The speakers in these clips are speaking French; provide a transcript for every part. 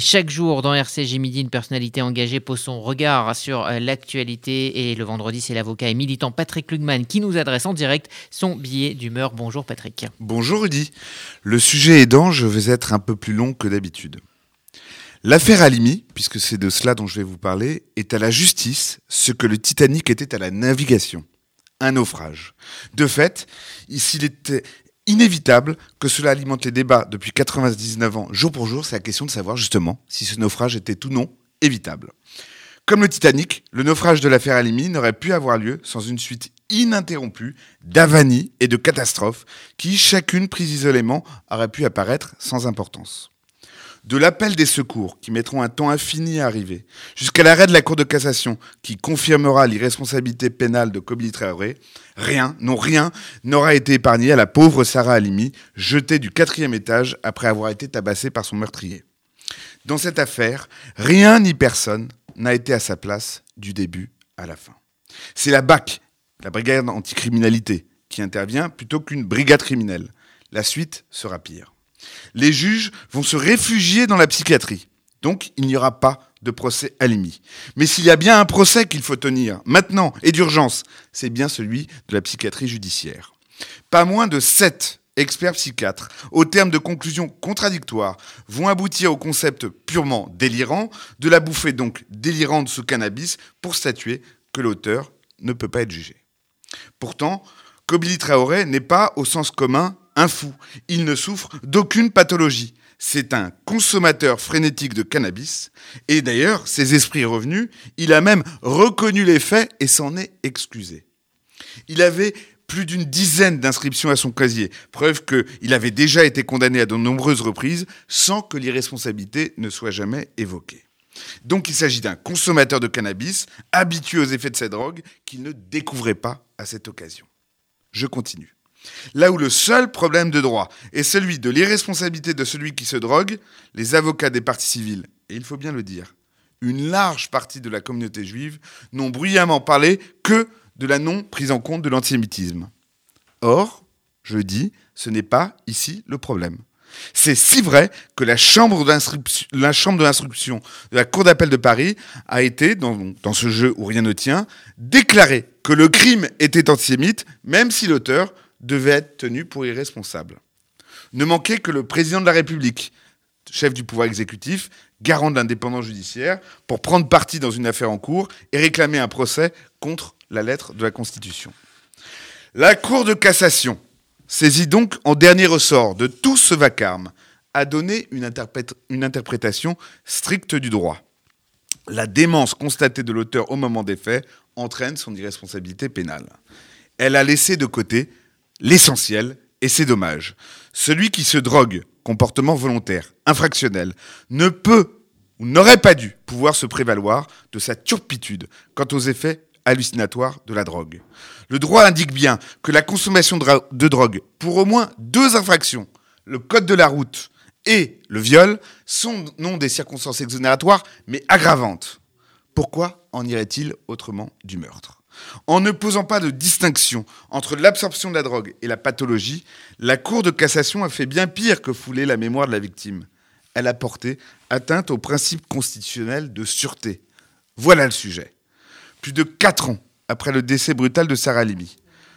Chaque jour dans RCG Midi, une personnalité engagée pose son regard sur euh, l'actualité et le vendredi, c'est l'avocat et militant Patrick Lugman qui nous adresse en direct son billet d'humeur. Bonjour Patrick. Bonjour Rudy. Le sujet aidant, je vais être un peu plus long que d'habitude. L'affaire Alimi, puisque c'est de cela dont je vais vous parler, est à la justice ce que le Titanic était à la navigation. Un naufrage. De fait, s'il était inévitable que cela alimente les débats depuis 99 ans, jour pour jour, c'est la question de savoir justement si ce naufrage était ou non évitable. Comme le Titanic, le naufrage de l'affaire Alimi n'aurait pu avoir lieu sans une suite ininterrompue d'avanies et de catastrophes qui, chacune prise isolément, auraient pu apparaître sans importance de l'appel des secours, qui mettront un temps infini à arriver, jusqu'à l'arrêt de la Cour de cassation, qui confirmera l'irresponsabilité pénale de Kobili Traoré, rien, non rien, n'aura été épargné à la pauvre Sarah Halimi, jetée du quatrième étage après avoir été tabassée par son meurtrier. Dans cette affaire, rien ni personne n'a été à sa place du début à la fin. C'est la BAC, la brigade anticriminalité, qui intervient plutôt qu'une brigade criminelle. La suite sera pire les juges vont se réfugier dans la psychiatrie. Donc, il n'y aura pas de procès à l'IMI. Mais s'il y a bien un procès qu'il faut tenir, maintenant et d'urgence, c'est bien celui de la psychiatrie judiciaire. Pas moins de sept experts psychiatres, au terme de conclusions contradictoires, vont aboutir au concept purement délirant de la bouffée donc délirante sous cannabis pour statuer que l'auteur ne peut pas être jugé. Pourtant, Kobili Traoré n'est pas, au sens commun, un fou. Il ne souffre d'aucune pathologie. C'est un consommateur frénétique de cannabis. Et d'ailleurs, ses esprits revenus, il a même reconnu les faits et s'en est excusé. Il avait plus d'une dizaine d'inscriptions à son casier, preuve qu'il avait déjà été condamné à de nombreuses reprises sans que l'irresponsabilité ne soit jamais évoquée. Donc il s'agit d'un consommateur de cannabis, habitué aux effets de cette drogue, qu'il ne découvrait pas à cette occasion. Je continue. Là où le seul problème de droit est celui de l'irresponsabilité de celui qui se drogue, les avocats des parties civiles, et il faut bien le dire, une large partie de la communauté juive n'ont bruyamment parlé que de la non prise en compte de l'antisémitisme. Or, je dis, ce n'est pas ici le problème. C'est si vrai que la chambre d'instruction de la Cour d'appel de Paris a été, dans, dans, ce jeu où rien ne tient, déclaré que le crime était antisémite, même si l'auteur devait être tenu pour irresponsable. Ne manquait que le président de la République, chef du pouvoir exécutif, garant de l'indépendance judiciaire, pour prendre parti dans une affaire en cours et réclamer un procès contre la lettre de la Constitution. La Cour de cassation, saisie donc en dernier ressort de tout ce vacarme, a donné une, une interprétation stricte du droit. La démence constatée de l'auteur au moment des faits entraîne son irresponsabilité pénale. Elle a laissé de côté l'essentiel, et c'est dommage. Celui qui se drogue, comportement volontaire, infractionnel, ne peut ou n'aurait pas dû pouvoir se prévaloir de sa turpitude quant aux effets hallucinatoires de la drogue. Le droit indique bien que la consommation de drogue pour au moins deux infractions, le code de la route et le viol, sont non des circonstances exonératoires, mais aggravantes. Pourquoi en irait-il autrement du meurtre? En ne posant pas de distinction entre l'absorption de la drogue et la pathologie, la Cour de cassation a fait bien pire que fouler la mémoire de la victime. Elle a porté atteinte au principe constitutionnel de sûreté. Voilà le sujet. Plus de quatre ans après le décès brutal de Sarah Limi,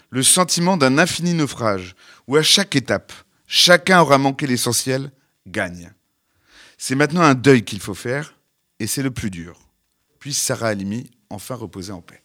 le sentiment d'un infini naufrage, où à chaque étape, chacun aura manqué l'essentiel, gagne. C'est maintenant un deuil qu'il faut faire, et c'est le plus dur. Puisse Sarah Halimi enfin reposer en paix.